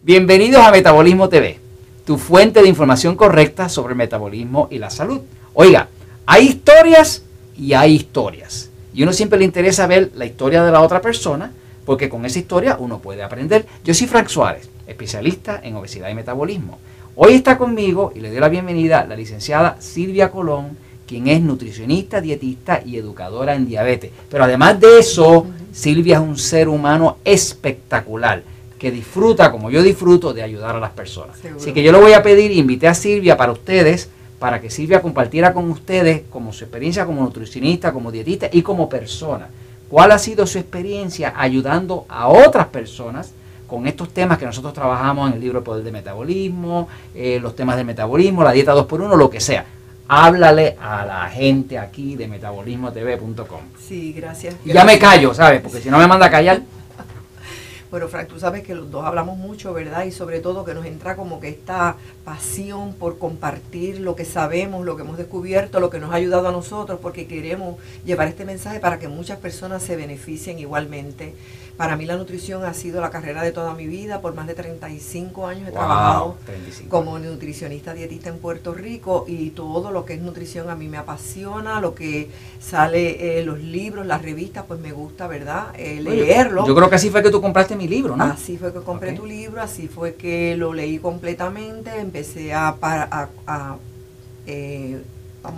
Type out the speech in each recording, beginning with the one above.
Bienvenidos a Metabolismo TV, tu fuente de información correcta sobre el metabolismo y la salud. Oiga, hay historias y hay historias. Y uno siempre le interesa ver la historia de la otra persona, porque con esa historia uno puede aprender. Yo soy Frank Suárez, especialista en obesidad y metabolismo. Hoy está conmigo y le doy la bienvenida la licenciada Silvia Colón, quien es nutricionista, dietista y educadora en diabetes. Pero además de eso, Silvia es un ser humano espectacular que disfruta, como yo disfruto, de ayudar a las personas. Así que yo le voy a pedir, invité a Silvia para ustedes, para que Silvia compartiera con ustedes como su experiencia como nutricionista, como dietista y como persona. ¿Cuál ha sido su experiencia ayudando a otras personas con estos temas que nosotros trabajamos en el libro Poder de Metabolismo, eh, los temas del metabolismo, la dieta 2x1, lo que sea? Háblale a la gente aquí de metabolismotv.com. Sí, gracias. Y ya me callo, ¿sabes? Porque si no me manda a callar. Bueno, Frank, tú sabes que los dos hablamos mucho, ¿verdad? Y sobre todo que nos entra como que esta pasión por compartir lo que sabemos, lo que hemos descubierto, lo que nos ha ayudado a nosotros, porque queremos llevar este mensaje para que muchas personas se beneficien igualmente. Para mí la nutrición ha sido la carrera de toda mi vida. Por más de 35 años he trabajado como nutricionista dietista en Puerto Rico y todo lo que es nutrición a mí me apasiona. Lo que sale, eh, los libros, las revistas, pues me gusta, ¿verdad? Eh, leerlo. Yo creo que así fue que tú compraste mi libro, ¿no? Así fue que compré tu libro, así fue que lo leí completamente. Empecé a, a, a eh,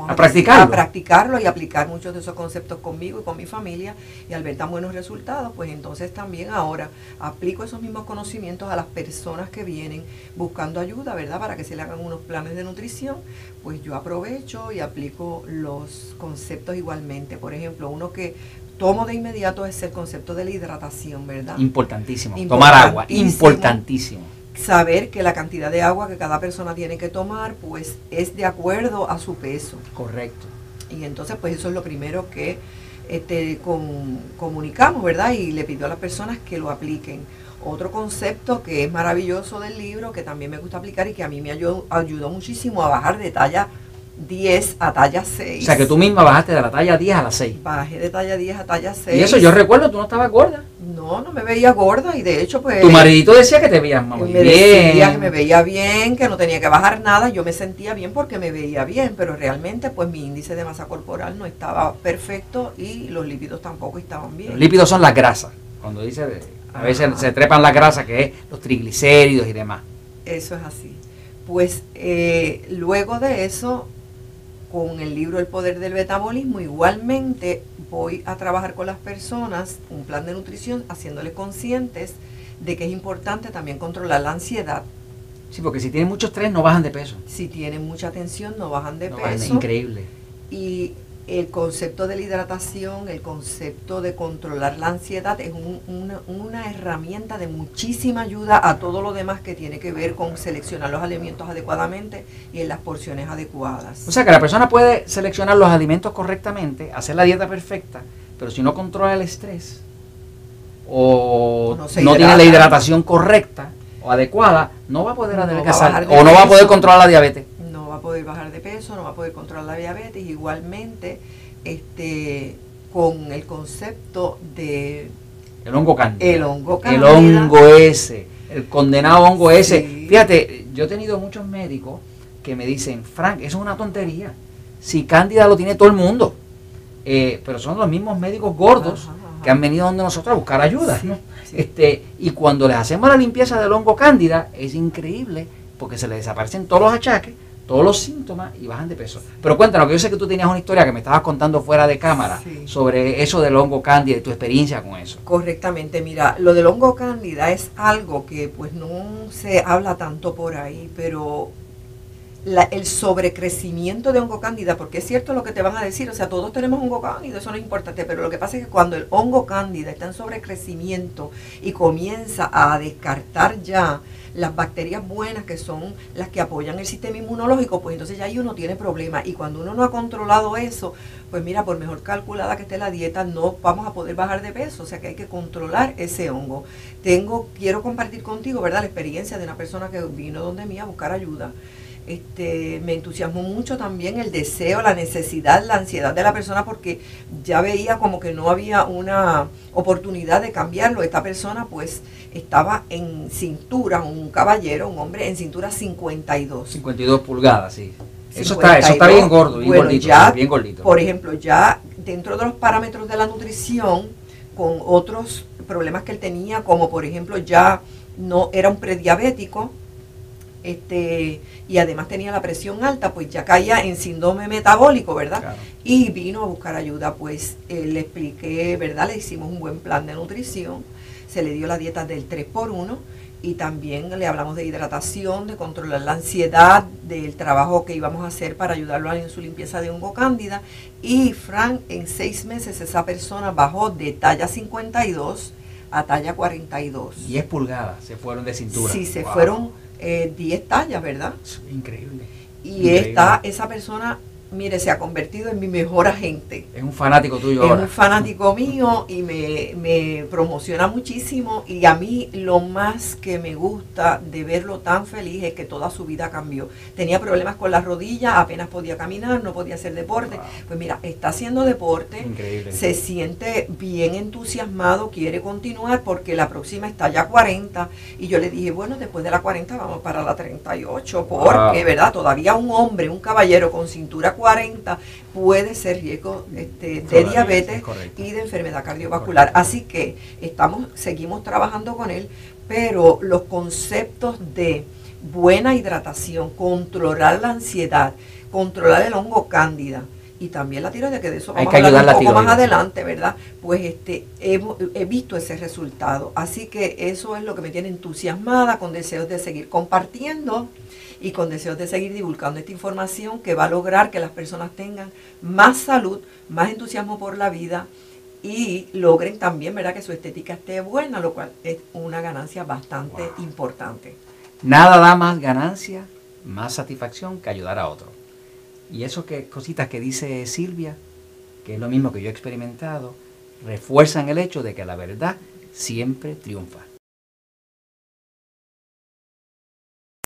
a, practicarlo. a practicarlo y aplicar muchos de esos conceptos conmigo y con mi familia y al ver tan buenos resultados, pues entonces también ahora aplico esos mismos conocimientos a las personas que vienen buscando ayuda, ¿verdad? Para que se le hagan unos planes de nutrición, pues yo aprovecho y aplico los conceptos igualmente. Por ejemplo, uno que tomo de inmediato es el concepto de la hidratación, ¿verdad? Importantísimo. Tomar agua, importantísimo saber que la cantidad de agua que cada persona tiene que tomar pues es de acuerdo a su peso. Correcto. Y entonces pues eso es lo primero que este, comunicamos, ¿verdad? Y le pido a las personas que lo apliquen. Otro concepto que es maravilloso del libro, que también me gusta aplicar y que a mí me ayudó, ayudó muchísimo a bajar de talla 10 a talla 6. O sea que tú misma bajaste de la talla 10 a la 6. Bajé de talla 10 a talla 6. Y eso yo recuerdo, tú no estabas gorda. No, no me veía gorda y de hecho pues... Tu maridito decía que te veías muy me Decía que me veía bien, que no tenía que bajar nada. Yo me sentía bien porque me veía bien, pero realmente pues mi índice de masa corporal no estaba perfecto y los lípidos tampoco estaban bien. Los lípidos son las grasas. Cuando dice, a veces se trepan las grasas que es los triglicéridos y demás. Eso es así. Pues eh, luego de eso con el libro El Poder del Metabolismo, igualmente voy a trabajar con las personas un plan de nutrición, haciéndoles conscientes de que es importante también controlar la ansiedad. Sí, porque si tienen mucho estrés no bajan de peso. Si tienen mucha tensión no bajan de peso. increíble. Y el concepto de la hidratación, el concepto de controlar la ansiedad es una, herramienta de muchísima ayuda a todo lo demás que tiene que ver con seleccionar los alimentos adecuadamente y en las porciones adecuadas. O sea que la persona puede seleccionar los alimentos correctamente, hacer la dieta perfecta, pero si no controla el estrés o no, tiene la hidratación correcta o adecuada, no va a poder adelgazar o no va a poder controlar la diabetes poder bajar de peso, no va a poder controlar la diabetes, igualmente este, con el concepto de... El hongo cándida. El hongo El hongo ese, el condenado hongo ese. Fíjate, yo he tenido muchos médicos que me dicen, Frank, eso es una tontería. Si cándida lo tiene todo el mundo. Eh, pero son los mismos médicos gordos que han venido donde nosotros a buscar ayuda. Este, y cuando les hacemos la limpieza del hongo cándida, es increíble porque se les desaparecen todos los achaques todos los síntomas y bajan de peso. Pero cuéntanos, que yo sé que tú tenías una historia que me estabas contando fuera de cámara sobre eso del hongo cándida y tu experiencia con eso. Correctamente, mira, lo del hongo cándida es algo que pues no se habla tanto por ahí, pero el sobrecrecimiento de hongo cándida, porque es cierto lo que te van a decir, o sea, todos tenemos hongo cándida, eso no es importante, pero lo que pasa es que cuando el hongo cándida está en sobrecrecimiento y comienza a descartar ya las bacterias buenas, que son las que apoyan el sistema inmunológico, pues entonces ya ahí uno tiene problemas. Y cuando uno no ha controlado eso, pues mira, por mejor calculada que esté la dieta, no vamos a poder bajar de peso. O sea que hay que controlar ese hongo. Tengo, quiero compartir contigo, ¿verdad?, la experiencia de una persona que vino donde mí a buscar ayuda. Este, me entusiasmó mucho también el deseo, la necesidad, la ansiedad de la persona porque ya veía como que no había una oportunidad de cambiarlo. Esta persona pues estaba en cintura, un caballero, un hombre en cintura 52. 52 pulgadas, sí. Eso está, eso está bien gordo, bien gordito, ya, bien gordito. Por ejemplo, ya dentro de los parámetros de la nutrición, con otros problemas que él tenía, como por ejemplo ya no era un prediabético, este, y además tenía la presión alta, pues ya caía en síndrome metabólico, ¿verdad? Y vino a buscar ayuda, pues eh, le expliqué, ¿verdad? Le hicimos un buen plan de nutrición, se le dio la dieta del 3x1 y también le hablamos de hidratación, de controlar la ansiedad, del trabajo que íbamos a hacer para ayudarlo en su limpieza de hongo cándida. Y Frank, en seis meses esa persona bajó de talla 52 a talla 42. 10 pulgadas se fueron de cintura. Sí, se fueron 10 eh, tallas, ¿verdad? Increíble. Y Está, esa persona mire, se ha convertido en mi mejor agente. Es un fanático tuyo es un fanático mío y me, promociona muchísimo. Y a mí lo más que me gusta de verlo tan feliz es que toda su vida cambió. Tenía problemas con las rodillas, apenas podía caminar, no podía hacer deporte. Pues mira, está haciendo deporte, se siente bien entusiasmado, quiere continuar porque la próxima está ya 40. Y yo le dije, bueno, después de la 40 vamos para la 38, porque, ¿verdad? Todavía un hombre, un caballero con cintura 40 puede ser riesgo este, de diabetes y de enfermedad cardiovascular. Así que estamos, seguimos trabajando con él, pero los conceptos de buena hidratación, controlar la ansiedad, controlar el hongo cándida, y también la tiroides, que de eso vamos a hablar un poco más adelante, ¿verdad? Pues este, he, he, visto ese resultado. Así que eso es lo que me tiene entusiasmada, con deseos de seguir compartiendo y con deseos de seguir divulgando esta información que va a lograr que las personas tengan más salud, más entusiasmo por la vida y logren también ¿verdad? que su estética esté buena, lo cual es una ganancia bastante importante. Nada da más ganancia, más satisfacción que ayudar a otro. Y eso que cositas que dice Silvia, que es lo mismo que yo he experimentado, refuerzan el hecho de que la verdad siempre triunfa.